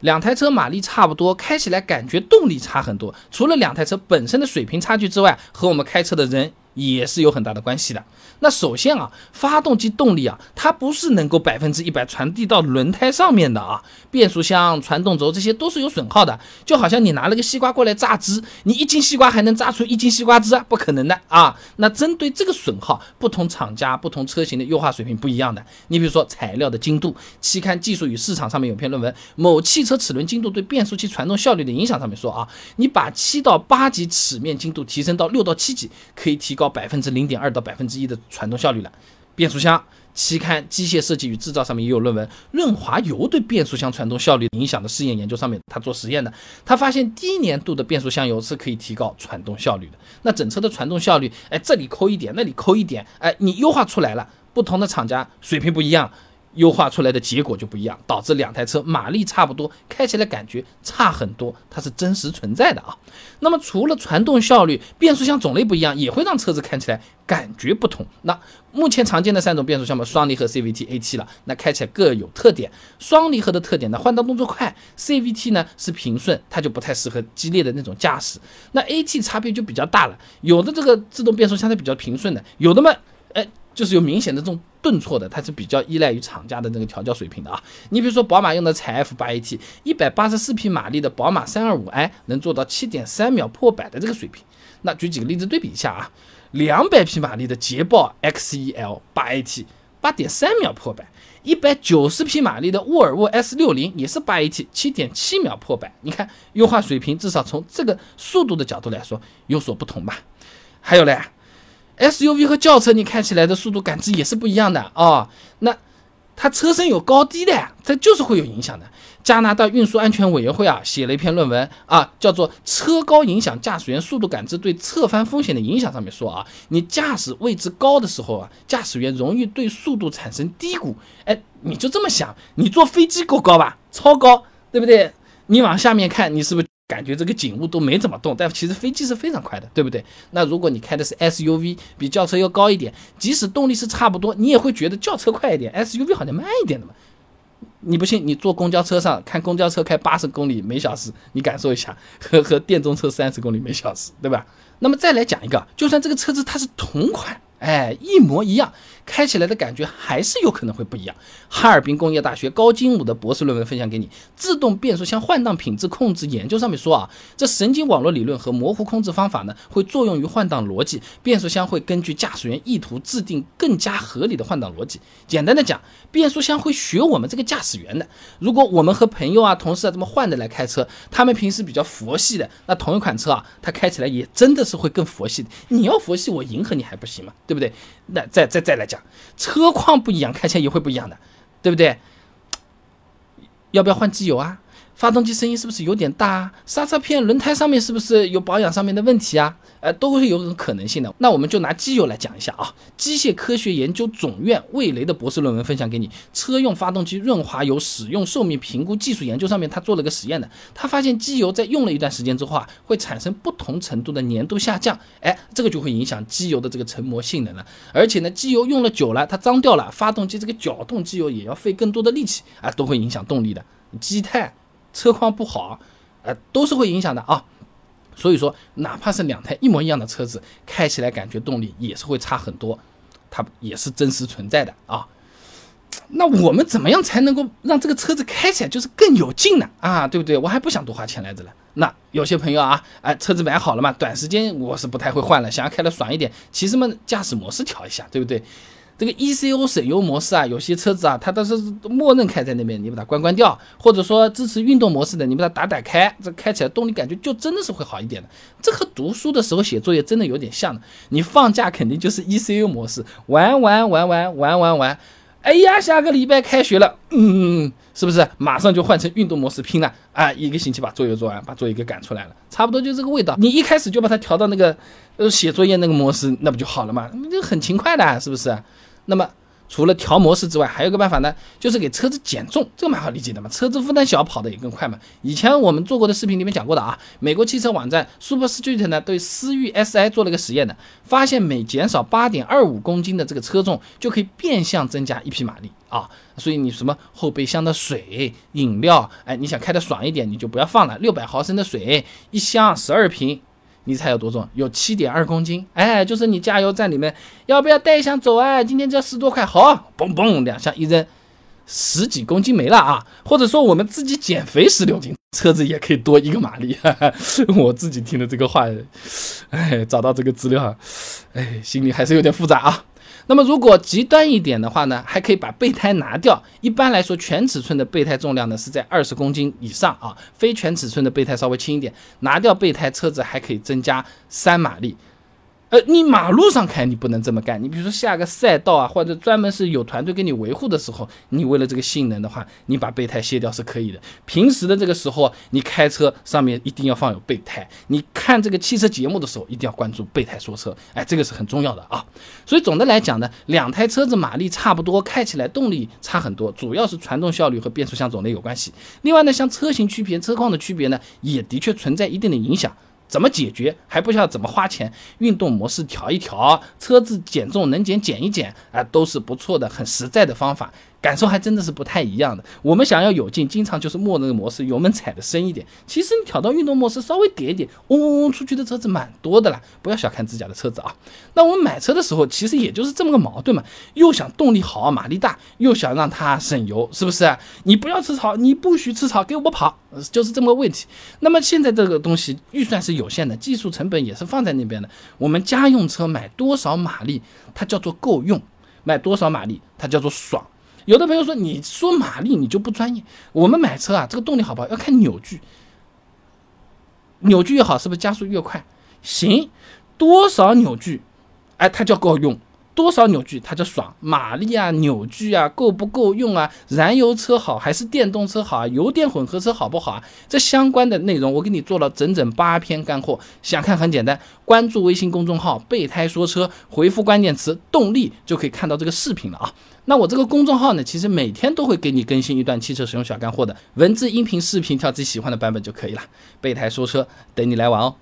两台车马力差不多，开起来感觉动力差很多。除了两台车本身的水平差距之外，和我们开车的人。也是有很大的关系的。那首先啊，发动机动力啊，它不是能够百分之一百传递到轮胎上面的啊。变速箱、传动轴这些都是有损耗的。就好像你拿了个西瓜过来榨汁，你一斤西瓜还能榨出一斤西瓜汁啊？不可能的啊。那针对这个损耗，不同厂家、不同车型的优化水平不一样的。你比如说材料的精度，期刊《技术与市场》上面有篇论文《某汽车齿轮精度对变速器传动效率的影响》，上面说啊，你把七到八级齿面精度提升到六到七级，可以提高。百分之零点二到百分之一的传动效率了。变速箱期刊《机械设计与制造》上面也有论文，润滑油对变速箱传动效率影响的试验研究上面，他做实验的，他发现低粘度的变速箱油是可以提高传动效率的。那整车的传动效率，哎，这里抠一点，那里抠一点，哎，你优化出来了，不同的厂家水平不一样。优化出来的结果就不一样，导致两台车马力差不多，开起来感觉差很多，它是真实存在的啊。那么除了传动效率，变速箱种类不一样，也会让车子看起来感觉不同。那目前常见的三种变速箱嘛，双离合 CVT、AT 了，那开起来各有特点。双离合的特点呢，换挡动作快；CVT 呢是平顺，它就不太适合激烈的那种驾驶。那 AT 差别就比较大了，有的这个自动变速箱它比较平顺的，有的嘛，哎。就是有明显的这种顿挫的，它是比较依赖于厂家的那个调教水平的啊。你比如说宝马用的采 F 八 AT，一百八十四匹马力的宝马三二五 i 能做到七点三秒破百的这个水平。那举几个例子对比一下啊，两百匹马力的捷豹 XEL 八 AT，八点三秒破百；一百九十匹马力的沃尔沃 S 六零也是八 AT，七点七秒破百。你看优化水平，至少从这个速度的角度来说有所不同吧。还有嘞。SUV 和轿车，你开起来的速度感知也是不一样的啊。那它车身有高低的，这就是会有影响的。加拿大运输安全委员会啊写了一篇论文啊，叫做《车高影响驾驶员速度感知对侧翻风险的影响》。上面说啊，你驾驶位置高的时候啊，驾驶员容易对速度产生低估。哎，你就这么想，你坐飞机够高吧？超高，对不对？你往下面看，你是不是？感觉这个景物都没怎么动，但其实飞机是非常快的，对不对？那如果你开的是 SUV，比轿车要高一点，即使动力是差不多，你也会觉得轿车快一点，SUV 好像慢一点的嘛。你不信，你坐公交车上看公交车开八十公里每小时，你感受一下，和和电动车三十公里每小时，对吧？那么再来讲一个，就算这个车子它是同款。哎，一模一样，开起来的感觉还是有可能会不一样。哈尔滨工业大学高金武的博士论文分享给你，《自动变速箱换挡品质控制研究》上面说啊，这神经网络理论和模糊控制方法呢，会作用于换挡逻辑，变速箱会根据驾驶员意图制定更加合理的换挡逻辑。简单的讲，变速箱会学我们这个驾驶员的。如果我们和朋友啊、同事啊这么换着来开车，他们平时比较佛系的，那同一款车啊，它开起来也真的是会更佛系的。你要佛系，我迎合你还不行吗？对不对？那再再再来讲，车况不一样，开起来也会不一样的，对不对？要不要换机油啊？发动机声音是不是有点大？刹车片、轮胎上面是不是有保养上面的问题啊？呃，都会有种可能性的。那我们就拿机油来讲一下啊。机械科学研究总院魏雷的博士论文分享给你，《车用发动机润滑油使用寿命评估技术研究》上面他做了个实验的，他发现机油在用了一段时间之后啊，会产生不同程度的粘度下降，哎，这个就会影响机油的这个成膜性能了。而且呢，机油用了久了，它脏掉了，发动机这个搅动机油也要费更多的力气啊，都会影响动力的。积碳。车况不好，呃，都是会影响的啊。所以说，哪怕是两台一模一样的车子，开起来感觉动力也是会差很多，它也是真实存在的啊。那我们怎么样才能够让这个车子开起来就是更有劲呢？啊，对不对？我还不想多花钱来着了。那有些朋友啊，哎，车子买好了嘛，短时间我是不太会换了，想要开的爽一点，其实嘛，驾驶模式调一下，对不对？这个 ECO 省油模式啊，有些车子啊，它都是默认开在那边，你把它关关掉，或者说支持运动模式的，你把它打打开，这开起来动力感觉就真的是会好一点的。这和读书的时候写作业真的有点像的。你放假肯定就是 ECU 模式，玩玩玩玩玩玩玩，哎呀，下个礼拜开学了，嗯，是不是马上就换成运动模式拼了啊？一个星期把作业做完，把作业给赶出来了，差不多就这个味道。你一开始就把它调到那个呃写作业那个模式，那不就好了嘛？这很勤快的，是不是？那么除了调模式之外，还有个办法呢，就是给车子减重，这个蛮好理解的嘛。车子负担小，跑得也更快嘛。以前我们做过的视频里面讲过的啊，美国汽车网站 Super Street 呢对思域 Si 做了个实验的，发现每减少八点二五公斤的这个车重，就可以变相增加一匹马力。啊。所以你什么后备箱的水、饮料，哎，你想开的爽一点，你就不要放了。六百毫升的水一箱，十二瓶，你猜有多重？有七点二公斤。哎，就是你加油站里面要不要带一箱走啊？今天只要十多块，好，嘣嘣两箱一扔，十几公斤没了啊。或者说我们自己减肥十六斤，车子也可以多一个马力。哈 哈我自己听的这个话，哎，找到这个资料，哎，心里还是有点复杂啊。那么如果极端一点的话呢，还可以把备胎拿掉。一般来说，全尺寸的备胎重量呢是在二十公斤以上啊，非全尺寸的备胎稍微轻一点。拿掉备胎，车子还可以增加三马力。呃，你马路上开你不能这么干。你比如说下个赛道啊，或者专门是有团队给你维护的时候，你为了这个性能的话，你把备胎卸掉是可以的。平时的这个时候，你开车上面一定要放有备胎。你看这个汽车节目的时候，一定要关注备胎说车，哎，这个是很重要的啊。所以总的来讲呢，两台车子马力差不多，开起来动力差很多，主要是传动效率和变速箱种类有关系。另外呢，像车型区别、车况的区别呢，也的确存在一定的影响。怎么解决还不需要怎么花钱，运动模式调一调，车子减重能减减一减啊，都是不错的，很实在的方法。感受还真的是不太一样的。我们想要有劲，经常就是默认模式，油门踩的深一点。其实你调到运动模式，稍微点一点，嗡嗡嗡出去的车子蛮多的啦。不要小看自家的车子啊。那我们买车的时候，其实也就是这么个矛盾嘛，又想动力好，马力大，又想让它省油，是不是？你不要吃草，你不许吃草，给我跑，就是这么个问题。那么现在这个东西预算是有限的，技术成本也是放在那边的。我们家用车买多少马力，它叫做够用；买多少马力，它叫做爽。有的朋友说，你说马力你就不专业。我们买车啊，这个动力好不好要看扭矩，扭矩越好，是不是加速越快？行，多少扭矩，哎，它叫够用。多少扭矩它就爽，马力啊，扭矩啊，够不够用啊？燃油车好还是电动车好啊？油电混合车好不好啊？这相关的内容我给你做了整整八篇干货，想看很简单，关注微信公众号“备胎说车”，回复关键词“动力”就可以看到这个视频了啊。那我这个公众号呢，其实每天都会给你更新一段汽车使用小干货的文字、音频、视频，挑自己喜欢的版本就可以了。备胎说车，等你来玩哦。